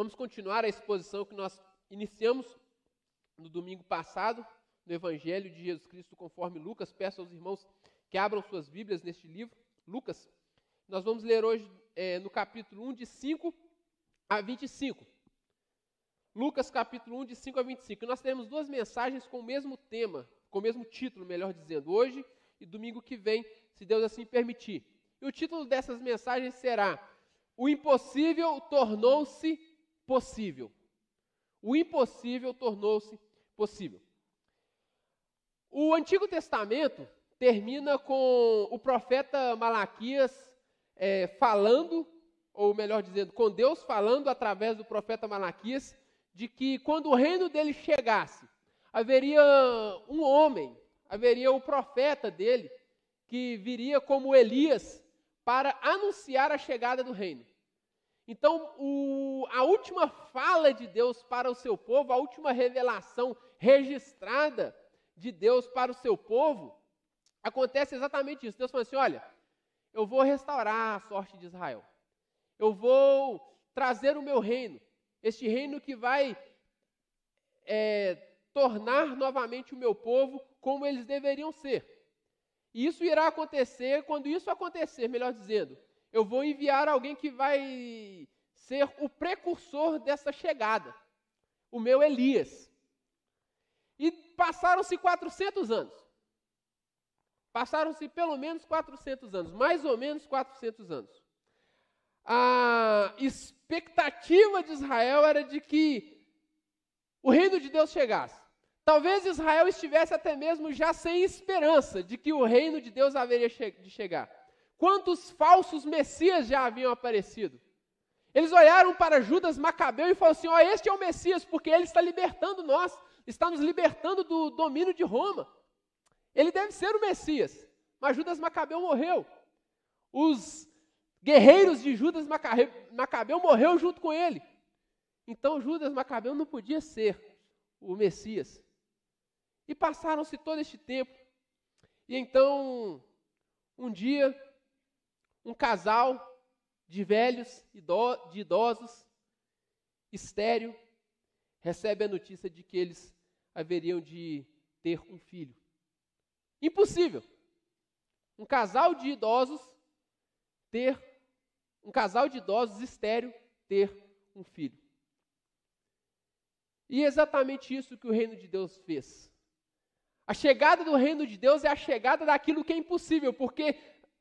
Vamos continuar a exposição que nós iniciamos no domingo passado, no Evangelho de Jesus Cristo conforme Lucas. Peço aos irmãos que abram suas Bíblias neste livro, Lucas. Nós vamos ler hoje é, no capítulo 1, de 5 a 25. Lucas capítulo 1, de 5 a 25. nós temos duas mensagens com o mesmo tema, com o mesmo título, melhor dizendo, hoje e domingo que vem, se Deus assim permitir. E o título dessas mensagens será: O impossível tornou-se possível. O impossível tornou-se possível. O Antigo Testamento termina com o profeta Malaquias é, falando, ou melhor dizendo, com Deus falando através do profeta Malaquias, de que quando o reino dele chegasse, haveria um homem, haveria o profeta dele, que viria como Elias para anunciar a chegada do reino. Então, o, a última fala de Deus para o seu povo, a última revelação registrada de Deus para o seu povo, acontece exatamente isso. Deus fala assim: olha, eu vou restaurar a sorte de Israel. Eu vou trazer o meu reino. Este reino que vai é, tornar novamente o meu povo como eles deveriam ser. E isso irá acontecer, quando isso acontecer, melhor dizendo, eu vou enviar alguém que vai ser o precursor dessa chegada, o meu Elias. E passaram-se 400 anos. Passaram-se pelo menos 400 anos, mais ou menos 400 anos. A expectativa de Israel era de que o reino de Deus chegasse. Talvez Israel estivesse até mesmo já sem esperança de que o reino de Deus haveria de chegar. Quantos falsos messias já haviam aparecido? Eles olharam para Judas Macabeu e falaram assim: Ó, oh, este é o Messias, porque ele está libertando nós, está nos libertando do domínio de Roma. Ele deve ser o Messias. Mas Judas Macabeu morreu. Os guerreiros de Judas Macabeu morreu junto com ele. Então Judas Macabeu não podia ser o Messias. E passaram-se todo este tempo. E então, um dia, um casal de velhos, de idosos, estéreo, recebe a notícia de que eles haveriam de ter um filho. Impossível. Um casal de idosos ter, um casal de idosos estéreo ter um filho. E é exatamente isso que o reino de Deus fez. A chegada do reino de Deus é a chegada daquilo que é impossível, porque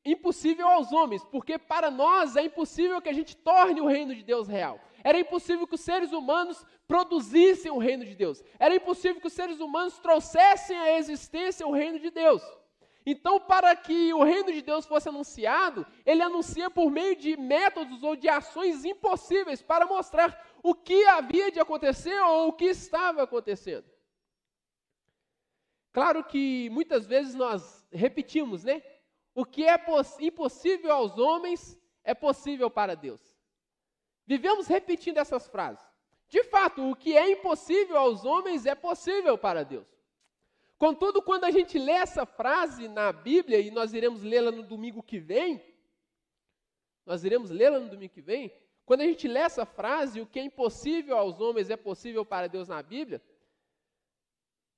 impossível aos homens, porque para nós é impossível que a gente torne o reino de Deus real. Era impossível que os seres humanos produzissem o reino de Deus. Era impossível que os seres humanos trouxessem à existência o reino de Deus. Então, para que o reino de Deus fosse anunciado, ele anuncia por meio de métodos ou de ações impossíveis para mostrar o que havia de acontecer ou o que estava acontecendo. Claro que muitas vezes nós repetimos, né? O que é impossível aos homens é possível para Deus. Vivemos repetindo essas frases. De fato, o que é impossível aos homens é possível para Deus. Contudo, quando a gente lê essa frase na Bíblia, e nós iremos lê-la no domingo que vem, nós iremos lê-la no domingo que vem, quando a gente lê essa frase, o que é impossível aos homens é possível para Deus na Bíblia,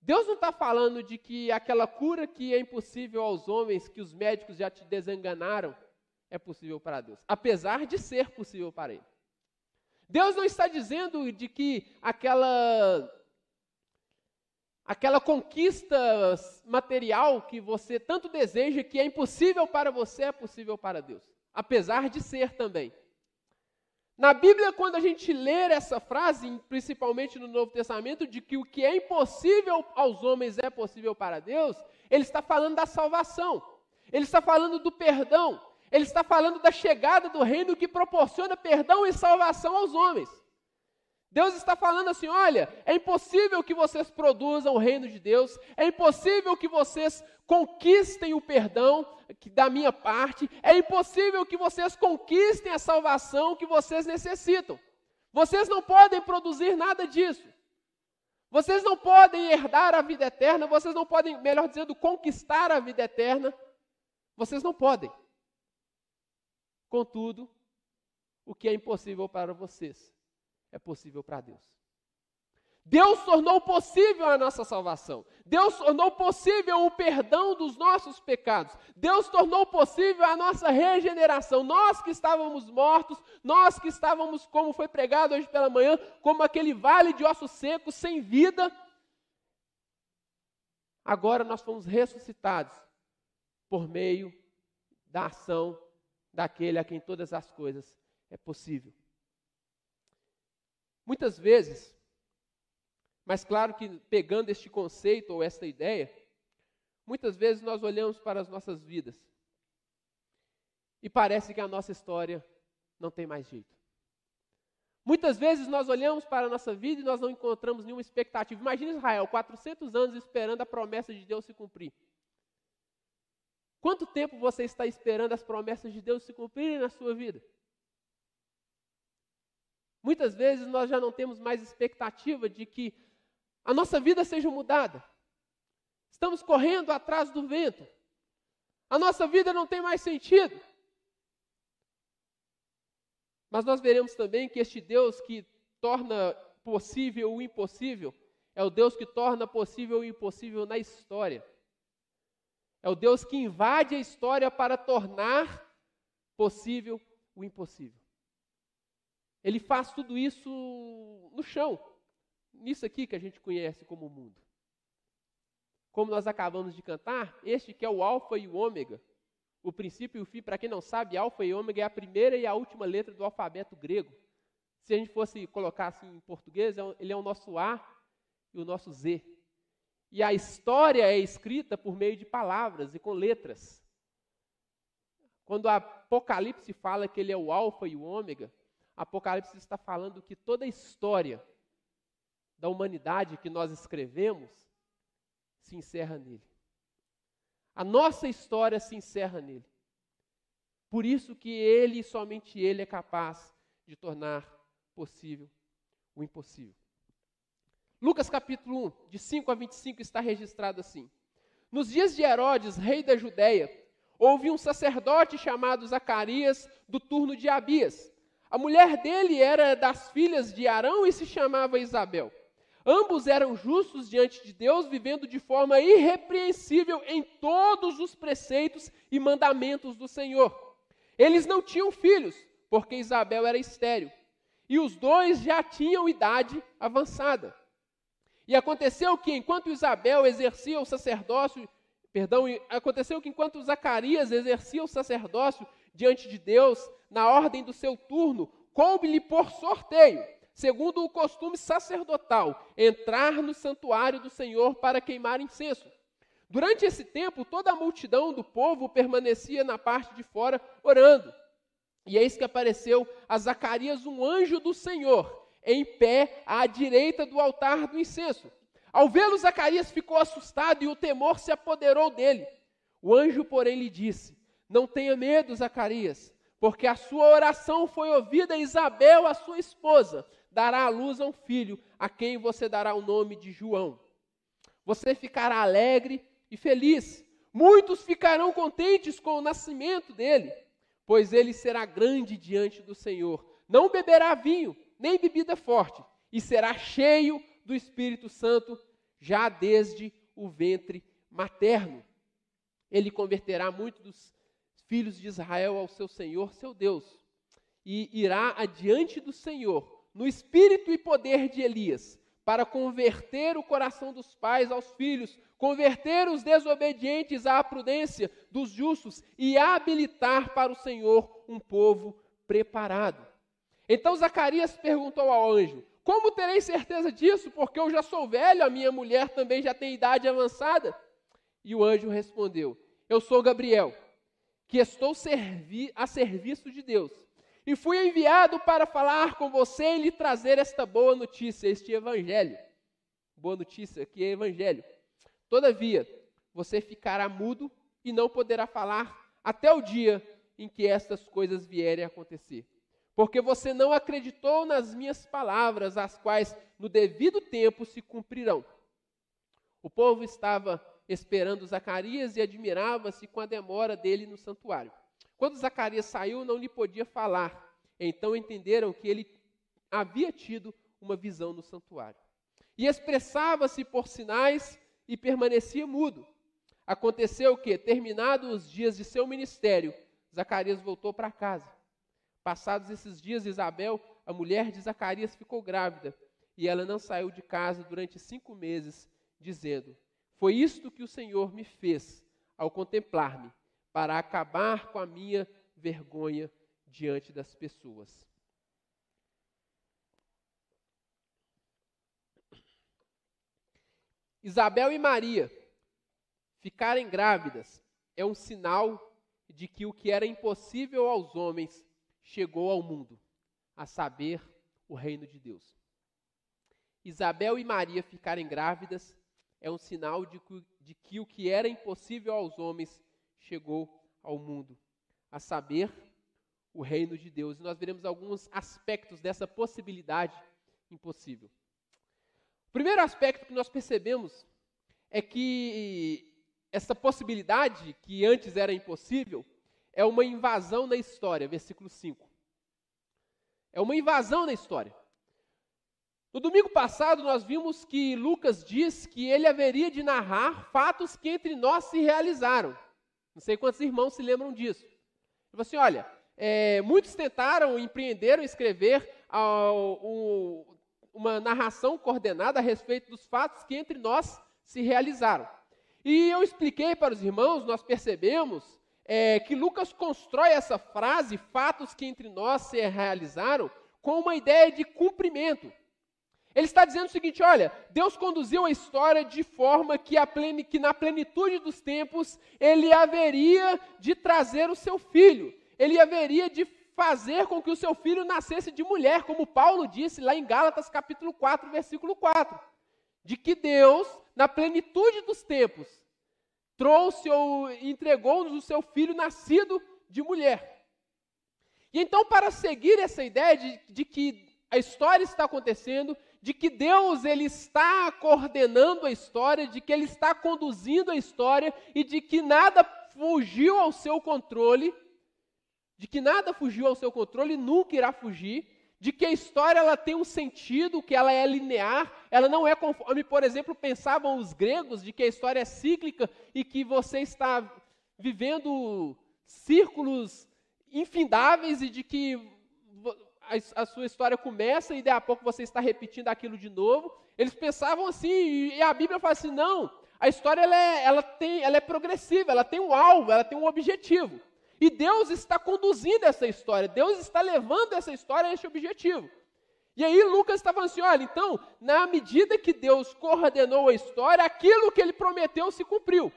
Deus não está falando de que aquela cura que é impossível aos homens, que os médicos já te desenganaram, é possível para Deus, apesar de ser possível para Ele. Deus não está dizendo de que aquela aquela conquista material que você tanto deseja, que é impossível para você, é possível para Deus, apesar de ser também. Na Bíblia, quando a gente ler essa frase, principalmente no Novo Testamento, de que o que é impossível aos homens é possível para Deus, ele está falando da salvação, ele está falando do perdão, ele está falando da chegada do reino que proporciona perdão e salvação aos homens. Deus está falando assim: olha, é impossível que vocês produzam o reino de Deus, é impossível que vocês conquistem o perdão da minha parte, é impossível que vocês conquistem a salvação que vocês necessitam. Vocês não podem produzir nada disso. Vocês não podem herdar a vida eterna, vocês não podem, melhor dizendo, conquistar a vida eterna. Vocês não podem. Contudo, o que é impossível para vocês é possível para Deus. Deus tornou possível a nossa salvação. Deus tornou possível o perdão dos nossos pecados. Deus tornou possível a nossa regeneração. Nós que estávamos mortos, nós que estávamos, como foi pregado hoje pela manhã, como aquele vale de ossos secos, sem vida, agora nós fomos ressuscitados por meio da ação daquele a quem todas as coisas é possível. Muitas vezes, mas claro que pegando este conceito ou esta ideia, muitas vezes nós olhamos para as nossas vidas e parece que a nossa história não tem mais jeito. Muitas vezes nós olhamos para a nossa vida e nós não encontramos nenhuma expectativa. Imagina Israel, 400 anos esperando a promessa de Deus se cumprir. Quanto tempo você está esperando as promessas de Deus se cumprirem na sua vida? Muitas vezes nós já não temos mais expectativa de que a nossa vida seja mudada. Estamos correndo atrás do vento. A nossa vida não tem mais sentido. Mas nós veremos também que este Deus que torna possível o impossível é o Deus que torna possível o impossível na história. É o Deus que invade a história para tornar possível o impossível. Ele faz tudo isso no chão, nisso aqui que a gente conhece como mundo. Como nós acabamos de cantar, este que é o Alfa e o Ômega, o princípio e o fim, para quem não sabe, Alfa e Ômega é a primeira e a última letra do alfabeto grego. Se a gente fosse colocar assim em português, é ele é o nosso A e o nosso Z. E a história é escrita por meio de palavras e com letras. Quando a Apocalipse fala que ele é o Alfa e o Ômega, Apocalipse está falando que toda a história da humanidade que nós escrevemos se encerra nele. A nossa história se encerra nele. Por isso que ele e somente ele é capaz de tornar possível o impossível. Lucas capítulo 1, de 5 a 25 está registrado assim: Nos dias de Herodes, rei da Judéia, houve um sacerdote chamado Zacarias, do turno de Abias. A mulher dele era das filhas de Arão e se chamava Isabel. Ambos eram justos diante de Deus, vivendo de forma irrepreensível em todos os preceitos e mandamentos do Senhor. Eles não tinham filhos, porque Isabel era estéril, e os dois já tinham idade avançada. E aconteceu que enquanto Isabel exercia o sacerdócio, perdão, aconteceu que enquanto Zacarias exercia o sacerdócio diante de Deus, na ordem do seu turno, coube-lhe por sorteio segundo o costume sacerdotal, entrar no santuário do Senhor para queimar incenso. Durante esse tempo, toda a multidão do povo permanecia na parte de fora orando. E eis que apareceu a Zacarias um anjo do Senhor, em pé à direita do altar do incenso. Ao vê-lo, Zacarias ficou assustado e o temor se apoderou dele. O anjo, porém, lhe disse: Não tenha medo, Zacarias, porque a sua oração foi ouvida, Isabel, a sua esposa, dará à luz a um filho, a quem você dará o nome de João. Você ficará alegre e feliz. Muitos ficarão contentes com o nascimento dele, pois ele será grande diante do Senhor. Não beberá vinho, nem bebida forte, e será cheio do Espírito Santo já desde o ventre materno. Ele converterá muitos dos filhos de Israel ao seu Senhor, seu Deus, e irá adiante do Senhor no espírito e poder de Elias, para converter o coração dos pais aos filhos, converter os desobedientes à prudência dos justos e habilitar para o Senhor um povo preparado. Então Zacarias perguntou ao anjo: Como terei certeza disso? Porque eu já sou velho, a minha mulher também já tem idade avançada. E o anjo respondeu: Eu sou Gabriel, que estou servi a serviço de Deus e fui enviado para falar com você e lhe trazer esta boa notícia, este evangelho. Boa notícia, que é evangelho. Todavia, você ficará mudo e não poderá falar até o dia em que estas coisas vierem a acontecer. Porque você não acreditou nas minhas palavras, as quais no devido tempo se cumprirão. O povo estava esperando Zacarias e admirava-se com a demora dele no santuário. Quando Zacarias saiu, não lhe podia falar. Então entenderam que ele havia tido uma visão no santuário. E expressava-se por sinais e permanecia mudo. Aconteceu que, terminados os dias de seu ministério, Zacarias voltou para casa. Passados esses dias, Isabel, a mulher de Zacarias, ficou grávida e ela não saiu de casa durante cinco meses, dizendo: Foi isto que o Senhor me fez ao contemplar-me, para acabar com a minha vergonha diante das pessoas. Isabel e Maria ficarem grávidas é um sinal de que o que era impossível aos homens chegou ao mundo, a saber, o reino de Deus. Isabel e Maria ficarem grávidas é um sinal de que, de que o que era impossível aos homens chegou ao mundo, a saber, o reino de Deus. E nós veremos alguns aspectos dessa possibilidade impossível. O primeiro aspecto que nós percebemos é que essa possibilidade, que antes era impossível, é uma invasão na história, versículo 5. É uma invasão na história. No domingo passado, nós vimos que Lucas diz que ele haveria de narrar fatos que entre nós se realizaram. Não sei quantos irmãos se lembram disso. Ele falou assim: olha, é, muitos tentaram, empreenderam escrever uma narração coordenada a respeito dos fatos que entre nós se realizaram. E eu expliquei para os irmãos, nós percebemos é, que Lucas constrói essa frase, fatos que entre nós se realizaram, com uma ideia de cumprimento. Ele está dizendo o seguinte: olha, Deus conduziu a história de forma que, que na plenitude dos tempos ele haveria de trazer o seu filho, ele haveria de fazer com que o seu filho nascesse de mulher, como Paulo disse lá em Gálatas capítulo 4, versículo 4. De que Deus, na plenitude dos tempos, trouxe ou entregou-nos o seu filho nascido de mulher. E então, para seguir essa ideia de, de que a história está acontecendo, de que Deus ele está coordenando a história, de que ele está conduzindo a história e de que nada fugiu ao seu controle, de que nada fugiu ao seu controle e nunca irá fugir, de que a história ela tem um sentido, que ela é linear, ela não é conforme, por exemplo, pensavam os gregos, de que a história é cíclica e que você está vivendo círculos infindáveis e de que a, a, sua história começa e daí a pouco você está repetindo aquilo de novo. Eles pensavam assim, e a Bíblia fala assim: não, a história ela é, ela tem, ela é progressiva, ela tem um alvo, ela tem um objetivo. E Deus está conduzindo essa história, Deus está levando essa história a esse objetivo. E aí Lucas está falando assim: olha, então, na medida que Deus coordenou a história, aquilo que ele prometeu se cumpriu.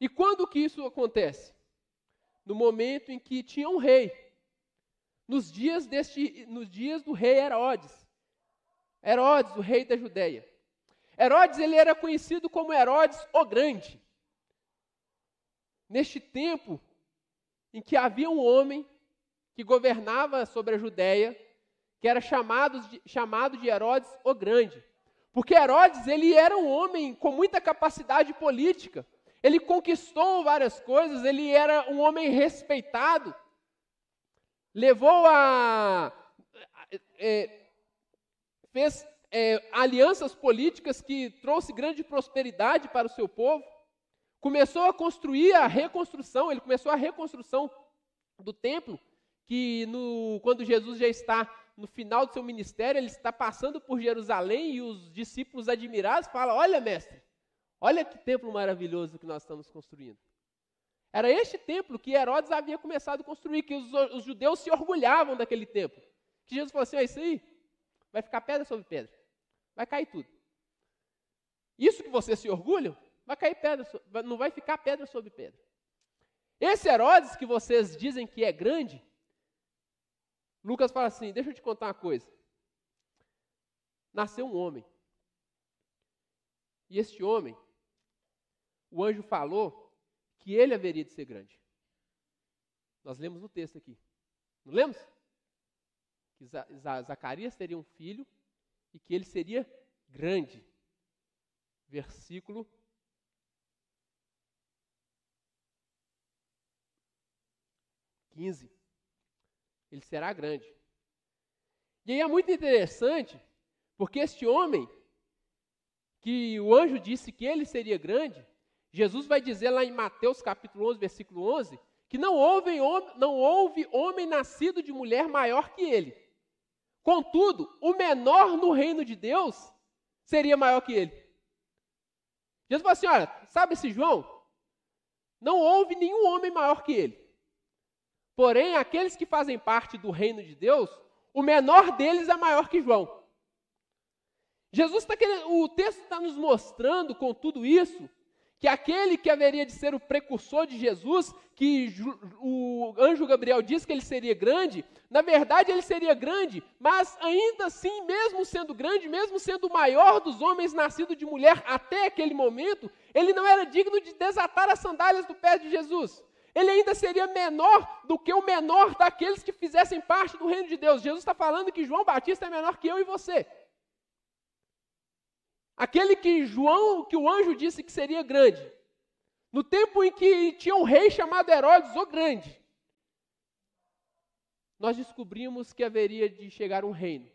E quando que isso acontece? No momento em que tinha um rei nos dias, deste, nos dias do rei Herodes. Herodes, o rei da Judéia. Herodes ele era conhecido como Herodes o Grande. Neste tempo em que havia um homem que governava sobre a Judéia, que era chamado de, chamado de Herodes o Grande. Porque Herodes ele era um homem com muita capacidade política. Ele conquistou várias coisas, ele era um homem respeitado levou a. É, fez é, alianças políticas que trouxe grande prosperidade para o seu povo. Começou a construir a reconstrução, ele começou a reconstrução do templo, que no, quando Jesus já está no final do seu ministério, ele está passando por Jerusalém e os discípulos admirados falam: Olha, mestre, olha que templo maravilhoso que nós estamos construindo. Era este templo que Herodes havia começado a construir, que os, os judeus se orgulhavam daquele templo. Que Jesus falou assim: é isso aí, vai ficar pedra sobre pedra, vai cair tudo. Isso que vocês se orgulham, vai cair pedra, não vai ficar pedra sobre pedra. Esse Herodes que vocês dizem que é grande, Lucas fala assim: deixa eu te contar uma coisa. Nasceu um homem. E este homem, o anjo falou que ele haveria de ser grande. Nós lemos no texto aqui. Não lemos? Que Zacarias teria um filho e que ele seria grande. Versículo quinze. Ele será grande. E aí é muito interessante, porque este homem, que o anjo disse que ele seria grande, Jesus vai dizer lá em Mateus capítulo 11, versículo 11, que não houve, não houve homem nascido de mulher maior que ele. Contudo, o menor no reino de Deus seria maior que ele. Jesus falou assim: olha, sabe esse João? Não houve nenhum homem maior que ele. Porém, aqueles que fazem parte do reino de Deus, o menor deles é maior que João. Jesus está querendo, o texto está nos mostrando com tudo isso que aquele que haveria de ser o precursor de Jesus, que o anjo Gabriel disse que ele seria grande, na verdade ele seria grande, mas ainda assim, mesmo sendo grande, mesmo sendo o maior dos homens nascido de mulher até aquele momento, ele não era digno de desatar as sandálias do pé de Jesus. Ele ainda seria menor do que o menor daqueles que fizessem parte do reino de Deus. Jesus está falando que João Batista é menor que eu e você. Aquele que João, que o anjo disse que seria grande. No tempo em que tinha um rei chamado Herodes o Grande, nós descobrimos que haveria de chegar um reino,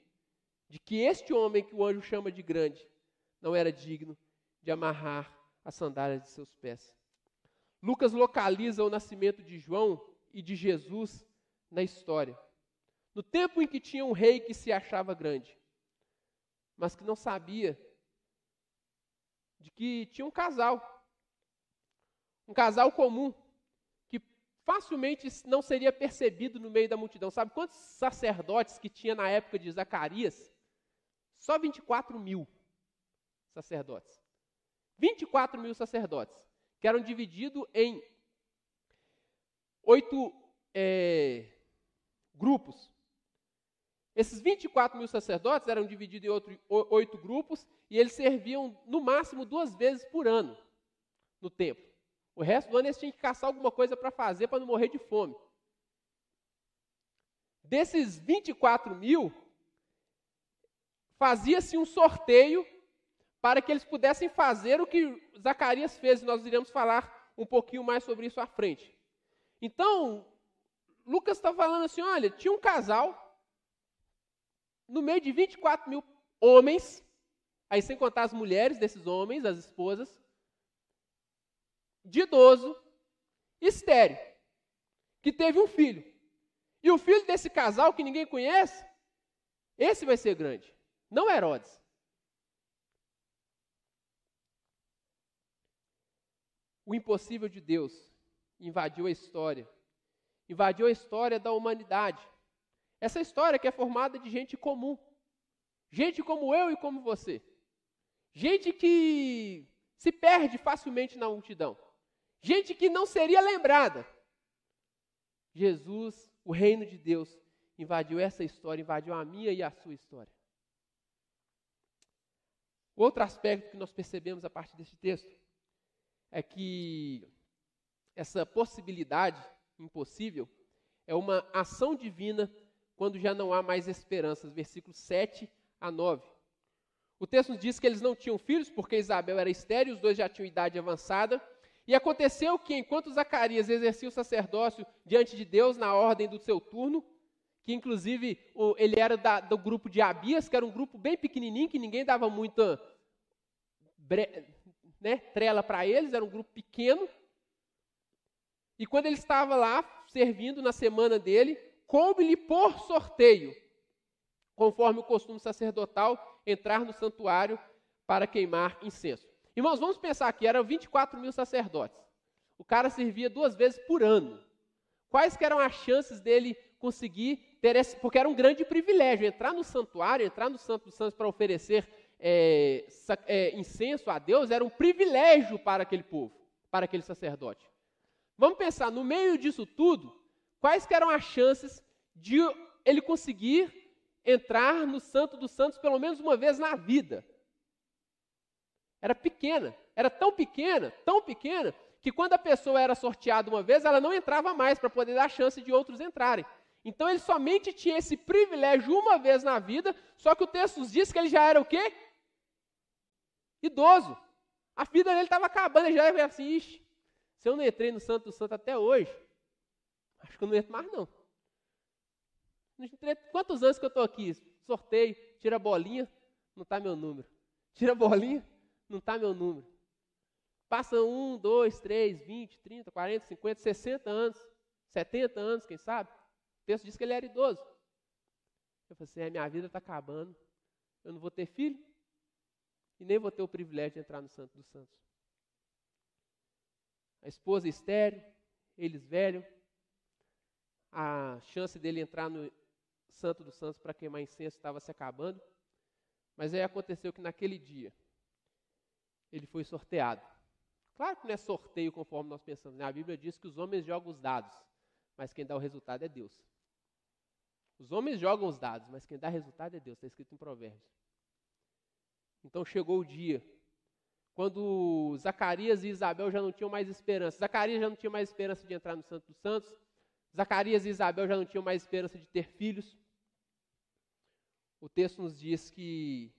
de que este homem que o anjo chama de grande não era digno de amarrar as sandálias de seus pés. Lucas localiza o nascimento de João e de Jesus na história. No tempo em que tinha um rei que se achava grande, mas que não sabia de que tinha um casal, um casal comum, que facilmente não seria percebido no meio da multidão. Sabe quantos sacerdotes que tinha na época de Zacarias? Só 24 mil sacerdotes. 24 mil sacerdotes, que eram divididos em oito é, grupos. Esses 24 mil sacerdotes eram divididos em outro, oito grupos e eles serviam no máximo duas vezes por ano no templo. O resto do ano eles tinham que caçar alguma coisa para fazer para não morrer de fome. Desses 24 mil, fazia-se um sorteio para que eles pudessem fazer o que Zacarias fez, e nós iremos falar um pouquinho mais sobre isso à frente. Então, Lucas está falando assim: olha, tinha um casal no meio de 24 mil homens, aí sem contar as mulheres desses homens, as esposas, de idoso, estéreo, que teve um filho. E o filho desse casal que ninguém conhece, esse vai ser grande, não Herodes. O impossível de Deus invadiu a história, invadiu a história da humanidade. Essa história que é formada de gente comum. Gente como eu e como você. Gente que se perde facilmente na multidão. Gente que não seria lembrada. Jesus, o reino de Deus, invadiu essa história, invadiu a minha e a sua história. Outro aspecto que nós percebemos a partir desse texto é que essa possibilidade impossível é uma ação divina quando já não há mais esperanças. Versículos 7 a 9. O texto diz que eles não tinham filhos, porque Isabel era estéril, os dois já tinham idade avançada. E aconteceu que, enquanto Zacarias exercia o sacerdócio diante de Deus na ordem do seu turno, que inclusive ele era da, do grupo de Abias, que era um grupo bem pequenininho, que ninguém dava muita né, trela para eles, era um grupo pequeno. E quando ele estava lá servindo na semana dele, coube-lhe por sorteio, conforme o costume sacerdotal, entrar no santuário para queimar incenso. Irmãos, vamos pensar aqui, eram 24 mil sacerdotes. O cara servia duas vezes por ano. Quais eram as chances dele conseguir ter esse, porque era um grande privilégio, entrar no santuário, entrar no Santo dos Santos para oferecer é, é, incenso a Deus, era um privilégio para aquele povo, para aquele sacerdote. Vamos pensar, no meio disso tudo, Quais eram as chances de ele conseguir entrar no Santo dos Santos pelo menos uma vez na vida? Era pequena, era tão pequena, tão pequena, que quando a pessoa era sorteada uma vez, ela não entrava mais para poder dar chance de outros entrarem. Então ele somente tinha esse privilégio uma vez na vida, só que o texto diz que ele já era o quê? Idoso. A vida dele estava acabando, ele já era assim, Ixi, se eu não entrei no Santo Santo até hoje, Acho que eu não entro mais, não. Quantos anos que eu estou aqui? Sorteio, tira a bolinha, não está meu número. Tira a bolinha, não está meu número. Passa um, dois, três, vinte, trinta, quarenta, cinquenta, sessenta anos, setenta anos, quem sabe? O texto diz que ele era idoso. Eu falei assim, é, minha vida está acabando. Eu não vou ter filho e nem vou ter o privilégio de entrar no Santo dos Santos. A esposa estéreo, eles velhos, a chance dele entrar no Santo dos Santos para queimar incenso estava se acabando. Mas aí aconteceu que naquele dia ele foi sorteado. Claro que não é sorteio conforme nós pensamos. Né? A Bíblia diz que os homens jogam os dados, mas quem dá o resultado é Deus. Os homens jogam os dados, mas quem dá resultado é Deus. Está escrito em Provérbios. Então chegou o dia quando Zacarias e Isabel já não tinham mais esperança. Zacarias já não tinha mais esperança de entrar no Santo dos Santos. Zacarias e Isabel já não tinham mais esperança de ter filhos. O texto nos diz que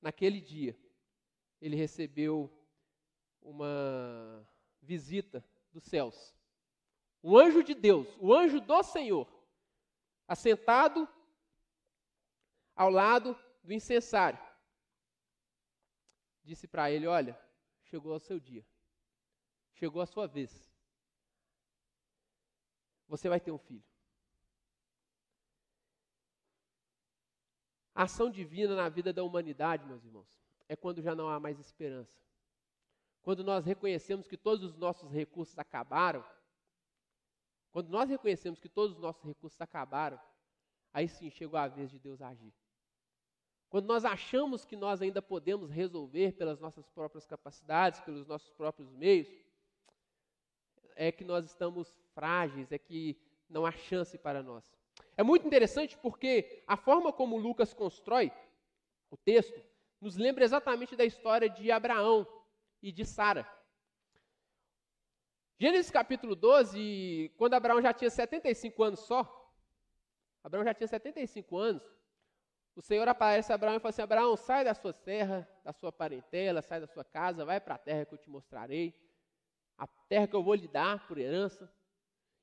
naquele dia ele recebeu uma visita dos céus. Um anjo de Deus, o anjo do Senhor, assentado ao lado do incensário, disse para ele: Olha, chegou o seu dia, chegou a sua vez. Você vai ter um filho. A ação divina na vida da humanidade, meus irmãos, é quando já não há mais esperança. Quando nós reconhecemos que todos os nossos recursos acabaram, quando nós reconhecemos que todos os nossos recursos acabaram, aí sim chegou a vez de Deus agir. Quando nós achamos que nós ainda podemos resolver pelas nossas próprias capacidades, pelos nossos próprios meios, é que nós estamos frágeis, é que não há chance para nós. É muito interessante porque a forma como Lucas constrói o texto nos lembra exatamente da história de Abraão e de Sara. Gênesis capítulo 12, quando Abraão já tinha 75 anos só, Abraão já tinha 75 anos, o Senhor aparece a Abraão e fala assim: Abraão, sai da sua terra, da sua parentela, sai da sua casa, vai para a terra que eu te mostrarei, a terra que eu vou lhe dar por herança.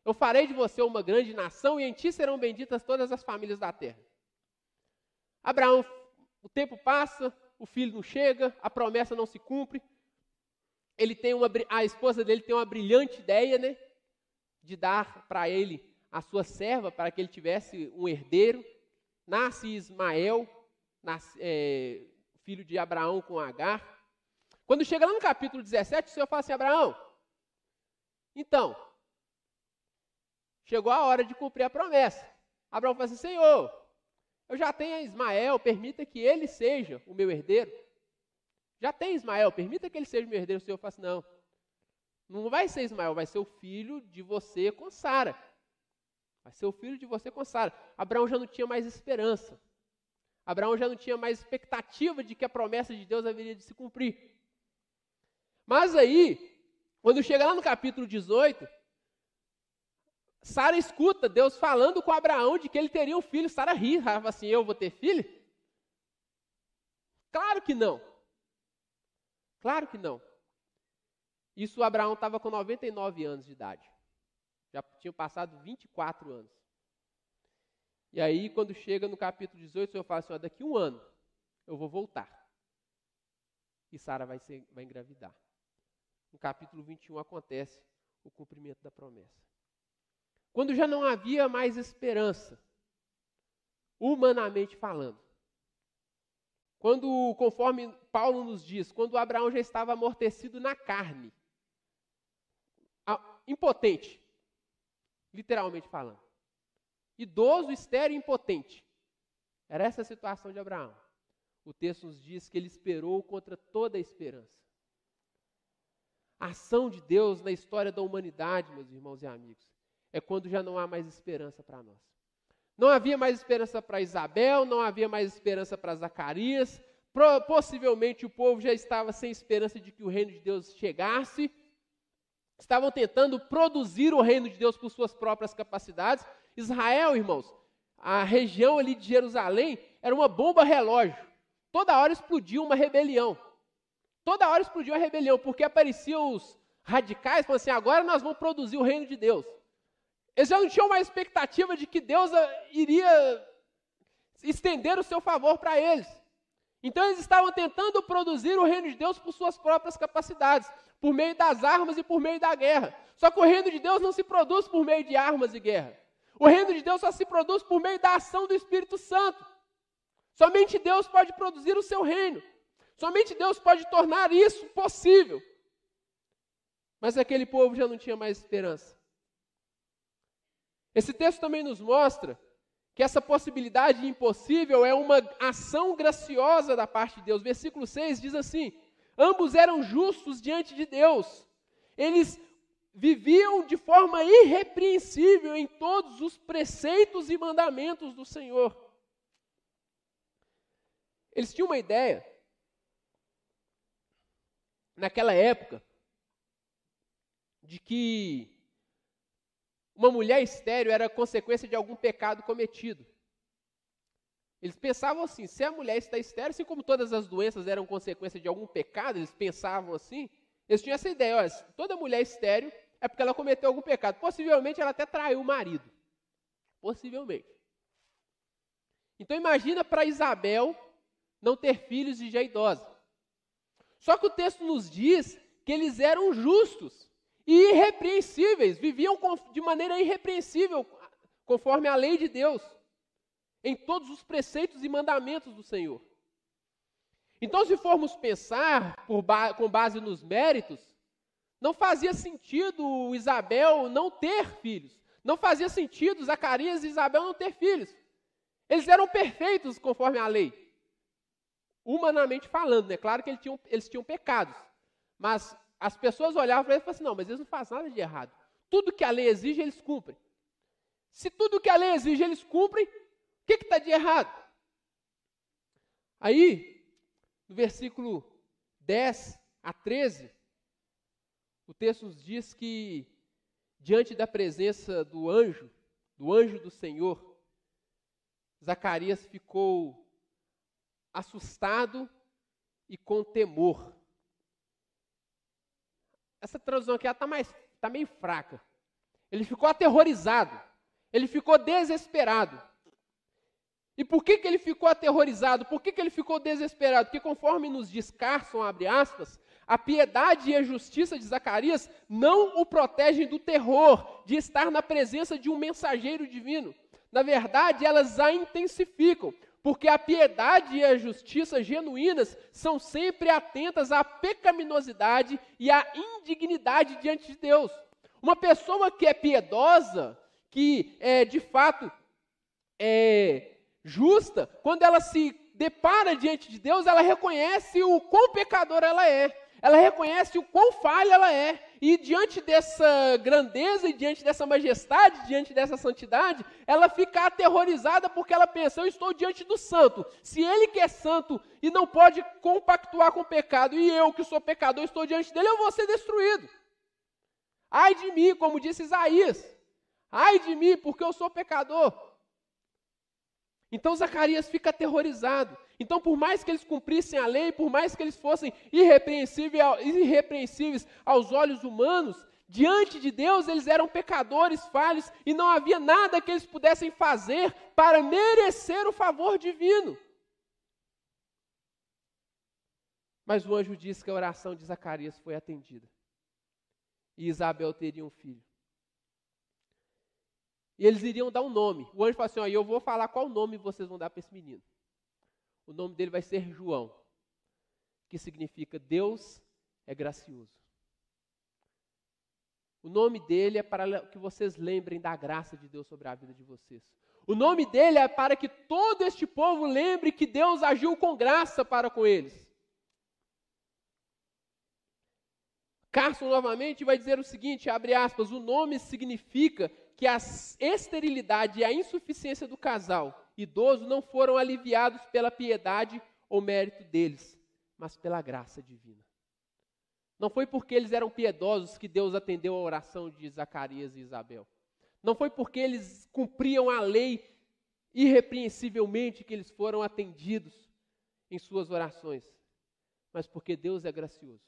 Eu farei de você uma grande nação e em ti serão benditas todas as famílias da terra. Abraão, o tempo passa, o filho não chega, a promessa não se cumpre. Ele tem uma, a esposa dele tem uma brilhante ideia, né, de dar para ele a sua serva para que ele tivesse um herdeiro. Nasce Ismael, nasce, é, filho de Abraão com Agar. Quando chega lá no capítulo 17, o Senhor fala assim: Abraão, então, chegou a hora de cumprir a promessa. Abraão falou assim: Senhor, eu já tenho Ismael, permita que ele seja o meu herdeiro. Já tem Ismael, permita que ele seja o meu herdeiro. O Senhor fala assim: não, não vai ser Ismael, vai ser o filho de você com Sara. Vai ser o filho de você com Sara. Abraão já não tinha mais esperança. Abraão já não tinha mais expectativa de que a promessa de Deus haveria de se cumprir. Mas aí, quando chega lá no capítulo 18, Sara escuta Deus falando com Abraão de que ele teria um filho. Sara ri, fala assim: Eu vou ter filho? Claro que não. Claro que não. Isso Abraão estava com 99 anos de idade. Já tinham passado 24 anos. E aí, quando chega no capítulo 18, o Senhor fala assim: ó, daqui um ano eu vou voltar. E Sara vai, vai engravidar. No capítulo 21 acontece o cumprimento da promessa. Quando já não havia mais esperança, humanamente falando. Quando, conforme Paulo nos diz, quando Abraão já estava amortecido na carne, impotente, literalmente falando. Idoso, estéreo e impotente. Era essa a situação de Abraão. O texto nos diz que ele esperou contra toda a esperança. A ação de Deus na história da humanidade, meus irmãos e amigos, é quando já não há mais esperança para nós. Não havia mais esperança para Isabel, não havia mais esperança para Zacarias. Possivelmente o povo já estava sem esperança de que o reino de Deus chegasse. Estavam tentando produzir o reino de Deus por suas próprias capacidades. Israel, irmãos, a região ali de Jerusalém era uma bomba relógio. Toda hora explodia uma rebelião. Toda hora explodia uma rebelião, porque apareciam os radicais falando assim: agora nós vamos produzir o reino de Deus. Eles já não tinham mais expectativa de que Deus ah, iria estender o seu favor para eles. Então eles estavam tentando produzir o reino de Deus por suas próprias capacidades, por meio das armas e por meio da guerra. Só que o reino de Deus não se produz por meio de armas e guerra. O reino de Deus só se produz por meio da ação do Espírito Santo. Somente Deus pode produzir o seu reino. Somente Deus pode tornar isso possível. Mas aquele povo já não tinha mais esperança. Esse texto também nos mostra que essa possibilidade impossível é uma ação graciosa da parte de Deus. Versículo 6 diz assim: Ambos eram justos diante de Deus. Eles viviam de forma irrepreensível em todos os preceitos e mandamentos do Senhor. Eles tinham uma ideia, naquela época, de que uma mulher estéreo era consequência de algum pecado cometido. Eles pensavam assim: se a mulher está estéreo, assim como todas as doenças eram consequência de algum pecado, eles pensavam assim. Eles tinham essa ideia: olha, toda mulher estéreo é porque ela cometeu algum pecado. Possivelmente ela até traiu o marido. Possivelmente. Então imagina para Isabel não ter filhos e já idosa. Só que o texto nos diz que eles eram justos e irrepreensíveis, viviam de maneira irrepreensível, conforme a lei de Deus, em todos os preceitos e mandamentos do Senhor. Então, se formos pensar ba com base nos méritos, não fazia sentido Isabel não ter filhos. Não fazia sentido Zacarias e Isabel não ter filhos. Eles eram perfeitos conforme a lei. Humanamente falando, né? Claro que eles tinham, eles tinham pecados. Mas as pessoas olhavam para eles e falavam assim: não, mas eles não fazem nada de errado. Tudo que a lei exige, eles cumprem. Se tudo que a lei exige, eles cumprem, o que está de errado? Aí, no versículo 10 a 13, o texto diz que, diante da presença do anjo, do anjo do Senhor, Zacarias ficou assustado e com temor. Essa tradução aqui está tá meio fraca. Ele ficou aterrorizado. Ele ficou desesperado. E por que, que ele ficou aterrorizado? Por que, que ele ficou desesperado? Porque conforme nos diz Carson, abre aspas, a piedade e a justiça de Zacarias não o protegem do terror de estar na presença de um mensageiro divino. Na verdade, elas a intensificam, porque a piedade e a justiça genuínas são sempre atentas à pecaminosidade e à indignidade diante de Deus. Uma pessoa que é piedosa, que é de fato é justa, quando ela se depara diante de Deus, ela reconhece o quão pecadora ela é ela reconhece o quão falha ela é. E diante dessa grandeza e diante dessa majestade, diante dessa santidade, ela fica aterrorizada porque ela pensa: eu estou diante do santo. Se ele que é santo e não pode compactuar com o pecado, e eu que sou pecador estou diante dele, eu vou ser destruído. Ai de mim, como disse Isaías. Ai de mim, porque eu sou pecador. Então Zacarias fica aterrorizado. Então, por mais que eles cumprissem a lei, por mais que eles fossem irrepreensíveis aos olhos humanos, diante de Deus eles eram pecadores, falhos, e não havia nada que eles pudessem fazer para merecer o favor divino. Mas o anjo disse que a oração de Zacarias foi atendida. E Isabel teria um filho. E eles iriam dar um nome. O anjo falou assim: ó, eu vou falar qual nome vocês vão dar para esse menino. O nome dele vai ser João, que significa Deus é gracioso. O nome dele é para que vocês lembrem da graça de Deus sobre a vida de vocês. O nome dele é para que todo este povo lembre que Deus agiu com graça para com eles. Carson novamente vai dizer o seguinte, abre aspas, o nome significa que a esterilidade e a insuficiência do casal idoso não foram aliviados pela piedade ou mérito deles, mas pela graça divina. Não foi porque eles eram piedosos que Deus atendeu a oração de Zacarias e Isabel. Não foi porque eles cumpriam a lei irrepreensivelmente que eles foram atendidos em suas orações, mas porque Deus é gracioso.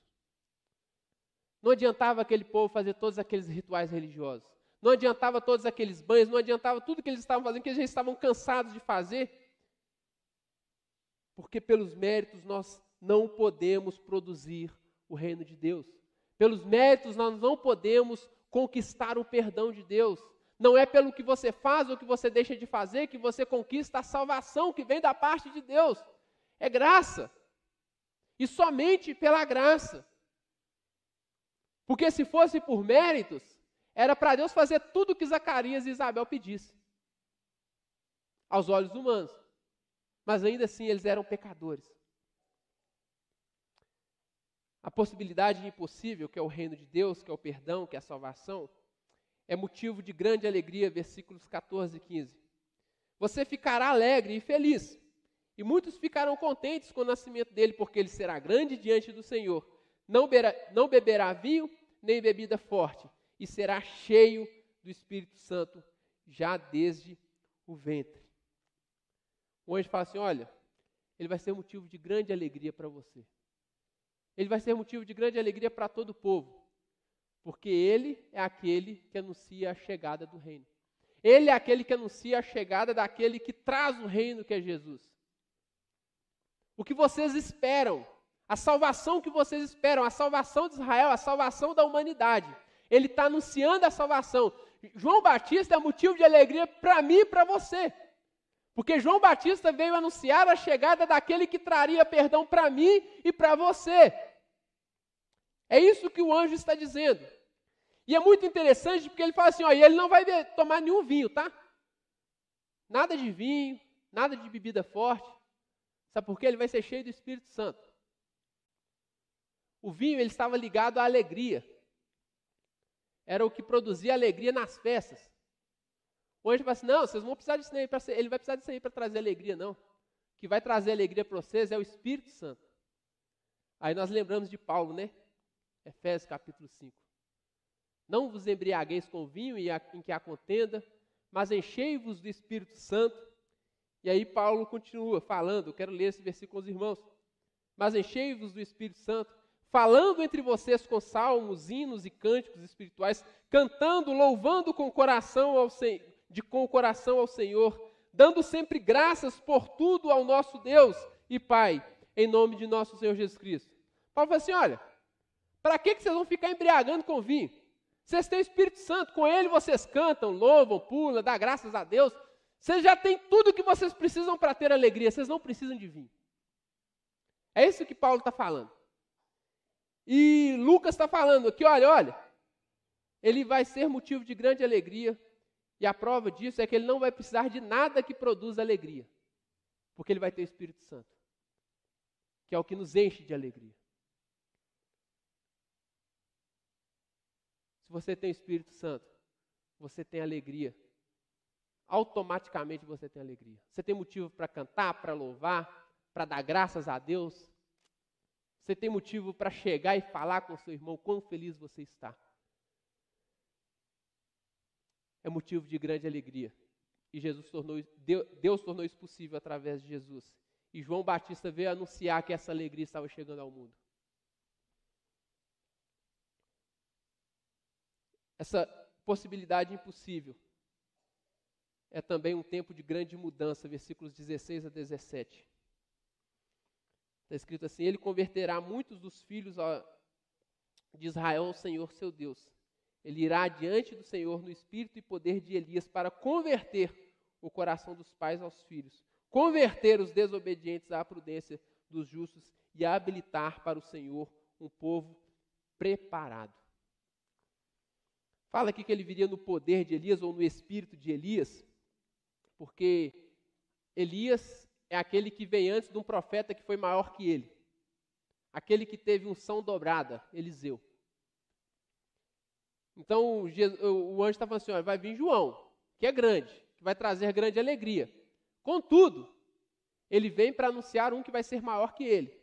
Não adiantava aquele povo fazer todos aqueles rituais religiosos. Não adiantava todos aqueles banhos, não adiantava tudo que eles estavam fazendo, que eles já estavam cansados de fazer. Porque pelos méritos nós não podemos produzir o reino de Deus. Pelos méritos nós não podemos conquistar o perdão de Deus. Não é pelo que você faz ou que você deixa de fazer que você conquista a salvação que vem da parte de Deus. É graça. E somente pela graça. Porque se fosse por méritos, era para Deus fazer tudo o que Zacarias e Isabel pedissem. Aos olhos humanos. Mas ainda assim eles eram pecadores. A possibilidade impossível, que é o reino de Deus, que é o perdão, que é a salvação, é motivo de grande alegria, versículos 14 e 15. Você ficará alegre e feliz, e muitos ficarão contentes com o nascimento dele, porque ele será grande diante do Senhor. Não, beberá, não beberá vinho nem bebida forte, e será cheio do Espírito Santo já desde o ventre. O anjo fala assim: olha, ele vai ser motivo de grande alegria para você. Ele vai ser motivo de grande alegria para todo o povo porque ele é aquele que anuncia a chegada do reino. Ele é aquele que anuncia a chegada daquele que traz o reino, que é Jesus. O que vocês esperam, a salvação que vocês esperam, a salvação de Israel, a salvação da humanidade. Ele está anunciando a salvação. João Batista é motivo de alegria para mim e para você. Porque João Batista veio anunciar a chegada daquele que traria perdão para mim e para você. É isso que o anjo está dizendo. E é muito interessante porque ele fala assim: ó, e ele não vai tomar nenhum vinho, tá? Nada de vinho, nada de bebida forte. Sabe por quê? Ele vai ser cheio do Espírito Santo. O vinho ele estava ligado à alegria. Era o que produzia alegria nas festas. Anjo fala assim: não, vocês vão precisar disso aí para ele vai precisar disso aí para trazer alegria, não. O que vai trazer alegria para vocês é o Espírito Santo. Aí nós lembramos de Paulo, né? Efésios capítulo 5. Não vos embriagueis com vinho em que há contenda, mas enchei-vos do Espírito Santo. E aí Paulo continua falando, eu quero ler esse versículo com os irmãos. Mas enchei-vos do Espírito Santo, falando entre vocês com salmos, hinos e cânticos espirituais, cantando, louvando com coração ao, de, com o coração ao Senhor, dando sempre graças por tudo ao nosso Deus e Pai, em nome de nosso Senhor Jesus Cristo. Paulo fala assim: olha, para que, que vocês vão ficar embriagando com vinho? Vocês têm o Espírito Santo, com ele vocês cantam, louvam, pulam, dá graças a Deus. Vocês já têm tudo o que vocês precisam para ter alegria, vocês não precisam de vinho. É isso que Paulo está falando. E Lucas está falando aqui, olha, olha, ele vai ser motivo de grande alegria, e a prova disso é que ele não vai precisar de nada que produza alegria, porque ele vai ter o Espírito Santo, que é o que nos enche de alegria. Se você tem o Espírito Santo, você tem alegria. Automaticamente você tem alegria. Você tem motivo para cantar, para louvar, para dar graças a Deus. Você tem motivo para chegar e falar com seu irmão quão feliz você está. É motivo de grande alegria. E Jesus tornou, Deus tornou isso possível através de Jesus. E João Batista veio anunciar que essa alegria estava chegando ao mundo. Essa possibilidade impossível é também um tempo de grande mudança, versículos 16 a 17. Está escrito assim: Ele converterá muitos dos filhos de Israel ao Senhor seu Deus. Ele irá diante do Senhor no espírito e poder de Elias para converter o coração dos pais aos filhos, converter os desobedientes à prudência dos justos e habilitar para o Senhor um povo preparado. Fala aqui que ele viria no poder de Elias ou no espírito de Elias, porque Elias é aquele que vem antes de um profeta que foi maior que ele. Aquele que teve unção dobrada, Eliseu. Então o anjo está falando assim: vai vir João, que é grande, que vai trazer grande alegria. Contudo, ele vem para anunciar um que vai ser maior que ele.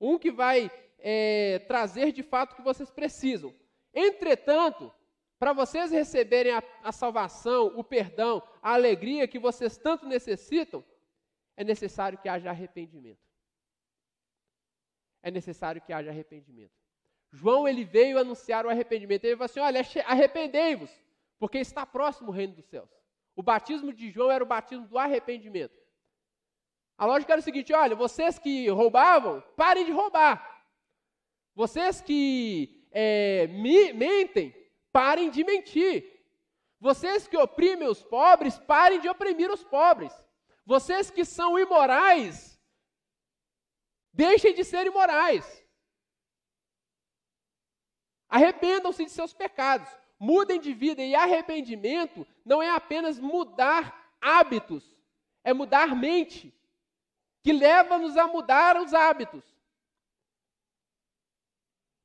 Um que vai é, trazer de fato o que vocês precisam. Entretanto, para vocês receberem a, a, salvação, o perdão, a alegria que vocês tanto necessitam, é necessário que haja arrependimento. É necessário que haja arrependimento. João ele veio anunciar o arrependimento. Ele falou assim: olha, arrependei-vos, porque está próximo o reino dos céus. O batismo de João era o batismo do arrependimento. A lógica era o seguinte: olha, vocês que roubavam, parem de roubar. Vocês que é, mentem, parem de mentir. Vocês que oprimem os pobres, parem de oprimir os pobres. Vocês que são imorais, deixem de ser imorais. Arrependam-se de seus pecados, mudem de vida e arrependimento não é apenas mudar hábitos, é mudar mente, que leva-nos a mudar os hábitos.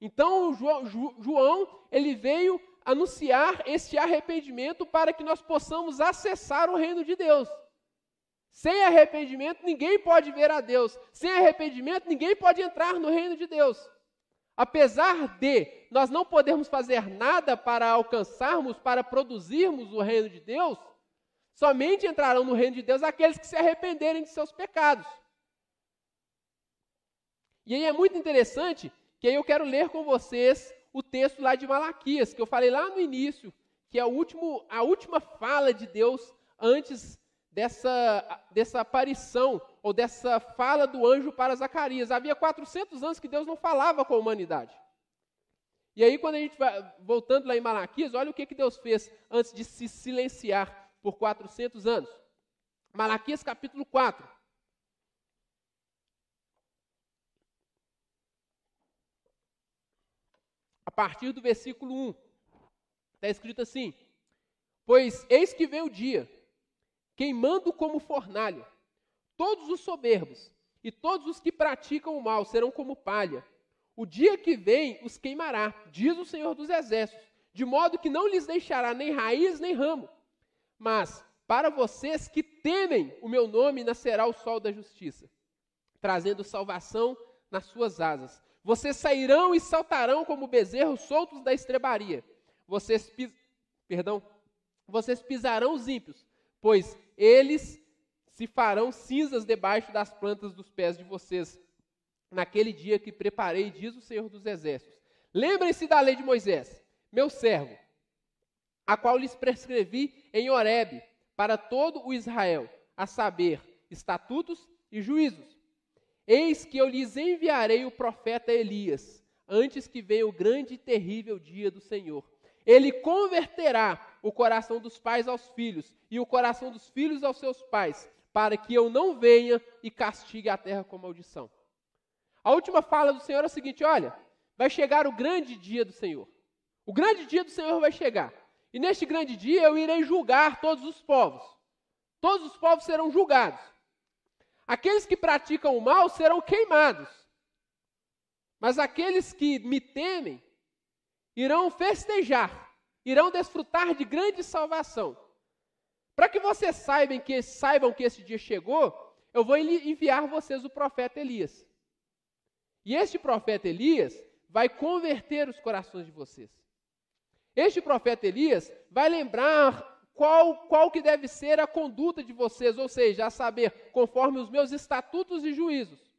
Então, João, ele veio anunciar este arrependimento para que nós possamos acessar o reino de Deus. Sem arrependimento, ninguém pode ver a Deus. Sem arrependimento, ninguém pode entrar no reino de Deus. Apesar de nós não podermos fazer nada para alcançarmos, para produzirmos o reino de Deus, somente entrarão no reino de Deus aqueles que se arrependerem de seus pecados. E aí é muito interessante que aí eu quero ler com vocês o texto lá de Malaquias, que eu falei lá no início, que é último, a última fala de Deus antes dessa, dessa aparição, ou dessa fala do anjo para Zacarias. Havia 400 anos que Deus não falava com a humanidade. E aí, quando a gente vai voltando lá em Malaquias, olha o que, que Deus fez antes de se silenciar por 400 anos. Malaquias capítulo 4. A partir do versículo 1, está escrito assim: Pois eis que vem o dia, queimando como fornalha, todos os soberbos e todos os que praticam o mal serão como palha. O dia que vem os queimará, diz o Senhor dos Exércitos, de modo que não lhes deixará nem raiz nem ramo. Mas para vocês que temem o meu nome, nascerá o sol da justiça, trazendo salvação nas suas asas. Vocês sairão e saltarão como bezerros soltos da estrebaria. Vocês, pis... Perdão. Vocês pisarão os ímpios, pois eles se farão cinzas debaixo das plantas dos pés de vocês, naquele dia que preparei, diz o Senhor dos Exércitos. Lembrem-se da lei de Moisés, meu servo, a qual lhes prescrevi em Horebe para todo o Israel, a saber, estatutos e juízos. Eis que eu lhes enviarei o profeta Elias, antes que venha o grande e terrível dia do Senhor. Ele converterá o coração dos pais aos filhos e o coração dos filhos aos seus pais, para que eu não venha e castigue a terra com maldição. A última fala do Senhor é o seguinte: olha, vai chegar o grande dia do Senhor. O grande dia do Senhor vai chegar. E neste grande dia eu irei julgar todos os povos. Todos os povos serão julgados. Aqueles que praticam o mal serão queimados. Mas aqueles que me temem irão festejar, irão desfrutar de grande salvação. Para que vocês saibam que, saibam que esse dia chegou, eu vou enviar vocês o profeta Elias. E este profeta Elias vai converter os corações de vocês. Este profeta Elias vai lembrar qual, qual que deve ser a conduta de vocês, ou seja, a saber, conforme os meus estatutos e juízos.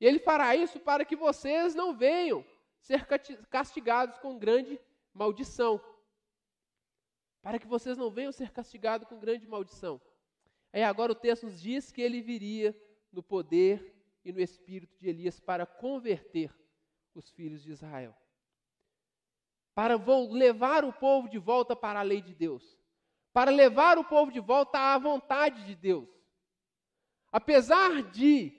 E ele fará isso para que vocês não venham ser castigados com grande maldição para que vocês não venham ser castigados com grande maldição. Aí agora o texto nos diz que ele viria no poder e no espírito de Elias para converter os filhos de Israel. Para levar o povo de volta para a lei de Deus. Para levar o povo de volta à vontade de Deus. Apesar de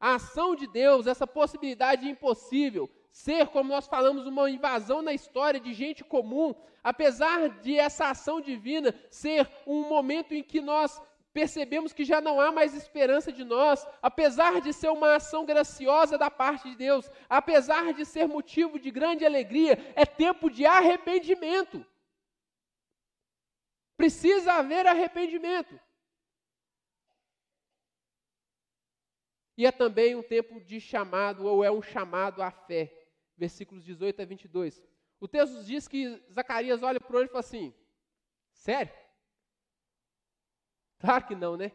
a ação de Deus, essa possibilidade impossível, ser, como nós falamos, uma invasão na história de gente comum, apesar de essa ação divina ser um momento em que nós percebemos que já não há mais esperança de nós, apesar de ser uma ação graciosa da parte de Deus, apesar de ser motivo de grande alegria, é tempo de arrependimento. Precisa haver arrependimento. E é também um tempo de chamado, ou é um chamado à fé versículos 18 a 22. O texto diz que Zacarias olha para o anjo e fala assim: Sério? Claro que não, né?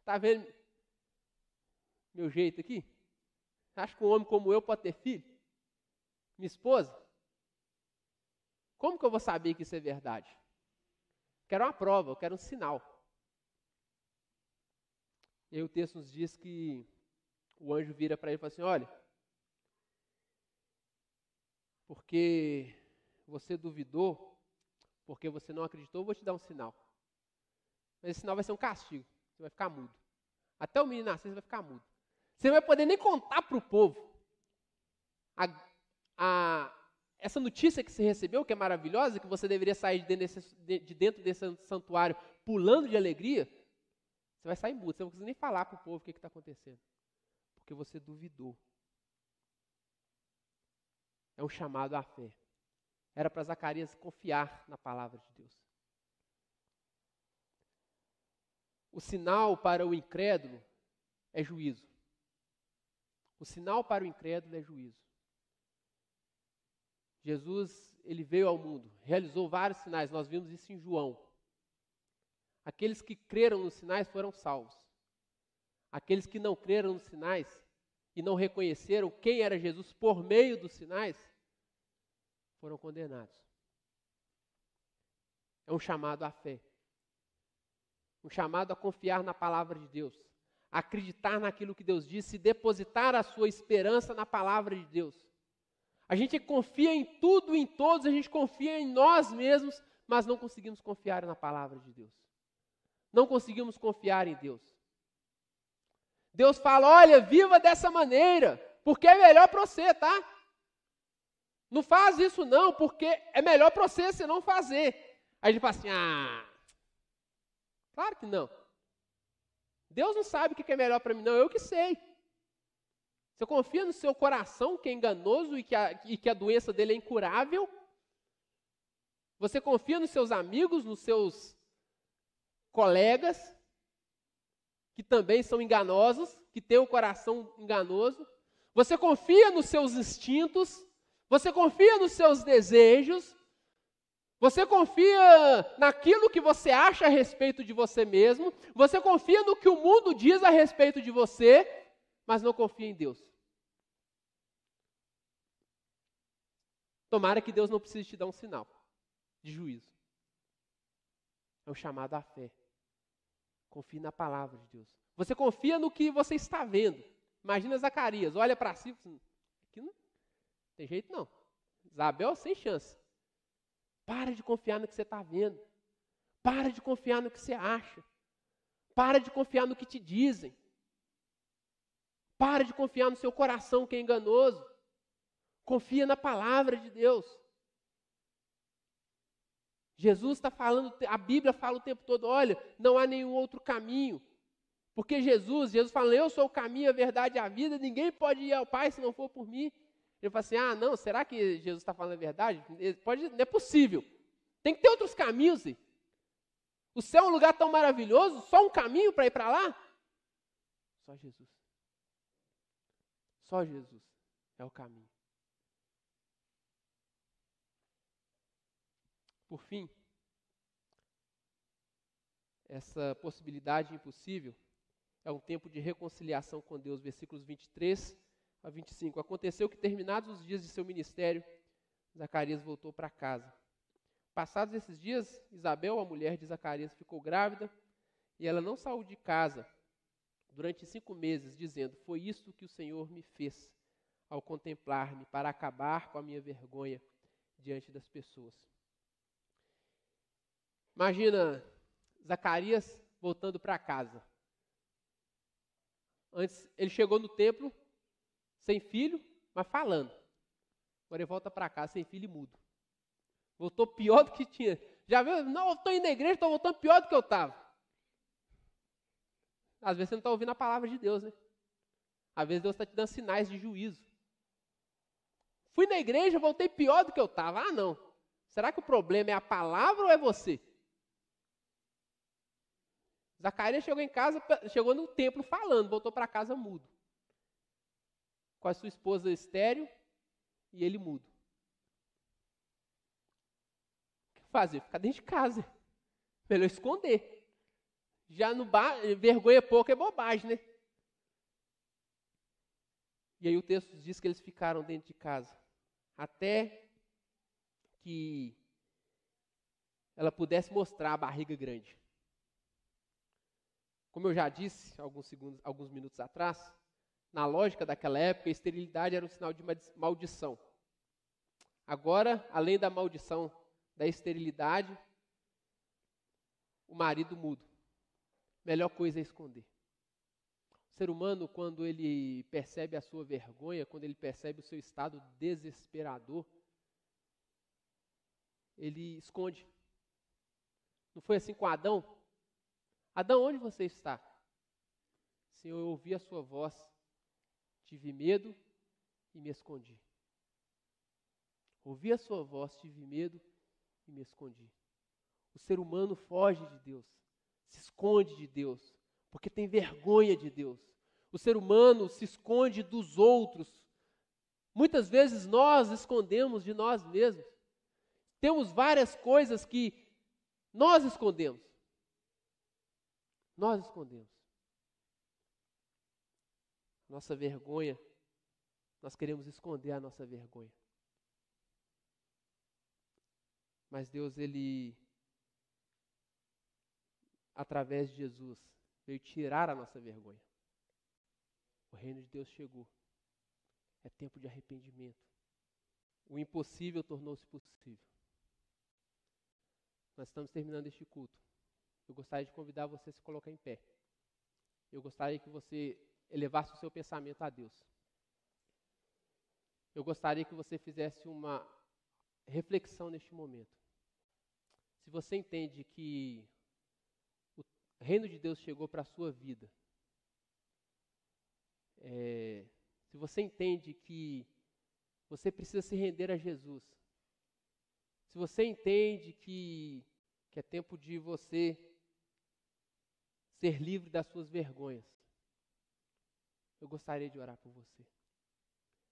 Está vendo meu jeito aqui? Acha que um homem como eu pode ter filho? minha esposa, como que eu vou saber que isso é verdade? Quero uma prova, eu quero um sinal. E aí o texto nos diz que o anjo vira para ele e fala assim: olha, porque você duvidou, porque você não acreditou, eu vou te dar um sinal. Mas esse sinal vai ser um castigo. Você vai ficar mudo. Até o menino nascer, você vai ficar mudo. Você não vai poder nem contar para o povo. A, a, essa notícia que você recebeu, que é maravilhosa, que você deveria sair de dentro desse, de dentro desse santuário pulando de alegria, você vai sair mudo. Você não precisa nem falar para o povo o que está acontecendo. Porque você duvidou. É um chamado à fé. Era para Zacarias confiar na palavra de Deus. O sinal para o incrédulo é juízo. O sinal para o incrédulo é juízo. Jesus, ele veio ao mundo, realizou vários sinais, nós vimos isso em João. Aqueles que creram nos sinais foram salvos. Aqueles que não creram nos sinais e não reconheceram quem era Jesus por meio dos sinais, foram condenados. É um chamado à fé. Um chamado a confiar na palavra de Deus, acreditar naquilo que Deus disse e depositar a sua esperança na palavra de Deus. A gente confia em tudo, em todos, a gente confia em nós mesmos, mas não conseguimos confiar na palavra de Deus. Não conseguimos confiar em Deus. Deus fala: olha, viva dessa maneira, porque é melhor para você, tá? Não faz isso não, porque é melhor para você se não fazer. Aí a gente fala assim: ah, Claro que não. Deus não sabe o que é melhor para mim, não, eu que sei. Você confia no seu coração que é enganoso e que, a, e que a doença dele é incurável? Você confia nos seus amigos, nos seus colegas, que também são enganosos, que têm o coração enganoso? Você confia nos seus instintos? Você confia nos seus desejos? Você confia naquilo que você acha a respeito de você mesmo, você confia no que o mundo diz a respeito de você, mas não confia em Deus. Tomara que Deus não precise te dar um sinal de juízo. É um chamado à fé. Confie na palavra de Deus. Você confia no que você está vendo. Imagina Zacarias, olha para si, assim, aqui não tem jeito não. Isabel sem chance. Para de confiar no que você está vendo. Para de confiar no que você acha. Para de confiar no que te dizem. Para de confiar no seu coração que é enganoso. Confia na palavra de Deus. Jesus está falando, a Bíblia fala o tempo todo: olha, não há nenhum outro caminho. Porque Jesus, Jesus fala, eu sou o caminho, a verdade e a vida, ninguém pode ir ao Pai se não for por mim. Ele fala assim: ah, não, será que Jesus está falando a verdade? Pode, não é possível. Tem que ter outros caminhos. O céu é um lugar tão maravilhoso, só um caminho para ir para lá? Só Jesus. Só Jesus é o caminho. Por fim, essa possibilidade impossível é um tempo de reconciliação com Deus, versículos 23 a 25. Aconteceu que, terminados os dias de seu ministério, Zacarias voltou para casa. Passados esses dias, Isabel, a mulher de Zacarias, ficou grávida e ela não saiu de casa durante cinco meses, dizendo: Foi isso que o Senhor me fez ao contemplar-me, para acabar com a minha vergonha diante das pessoas. Imagina Zacarias voltando para casa. Antes, ele chegou no templo, sem filho, mas falando. Agora ele volta para casa sem filho e mudo. Voltou pior do que tinha. Já viu? Não, eu estou indo na igreja, estou voltando pior do que eu estava. Às vezes você não está ouvindo a palavra de Deus, né? Às vezes Deus está te dando sinais de juízo. Fui na igreja, voltei pior do que eu estava. Ah, não. Será que o problema é a palavra ou é você? Zacarias chegou em casa, chegou no templo falando, voltou para casa mudo com a sua esposa estéreo e ele mudo. O que fazer? Ficar dentro de casa. Melhor esconder. Já no bar, vergonha pouco é bobagem, né? E aí o texto diz que eles ficaram dentro de casa, até que ela pudesse mostrar a barriga grande. Como eu já disse alguns, segundos, alguns minutos atrás, na lógica daquela época, a esterilidade era um sinal de maldição. Agora, além da maldição da esterilidade, o marido mudo. Melhor coisa é esconder. O ser humano, quando ele percebe a sua vergonha, quando ele percebe o seu estado desesperador, ele esconde. Não foi assim com Adão? Adão, onde você está? Senhor, eu ouvi a sua voz, tive medo e me escondi. Ouvi a sua voz, tive medo e me escondi. O ser humano foge de Deus, se esconde de Deus, porque tem vergonha de Deus. O ser humano se esconde dos outros. Muitas vezes nós escondemos de nós mesmos. Temos várias coisas que nós escondemos. Nós escondemos. Nossa vergonha, nós queremos esconder a nossa vergonha. Mas Deus, Ele, através de Jesus, veio tirar a nossa vergonha. O reino de Deus chegou. É tempo de arrependimento. O impossível tornou-se possível. Nós estamos terminando este culto. Eu gostaria de convidar você a se colocar em pé. Eu gostaria que você elevasse o seu pensamento a Deus. Eu gostaria que você fizesse uma reflexão neste momento. Se você entende que o reino de Deus chegou para a sua vida, é, se você entende que você precisa se render a Jesus, se você entende que, que é tempo de você ser livre das suas vergonhas, eu gostaria de orar por você.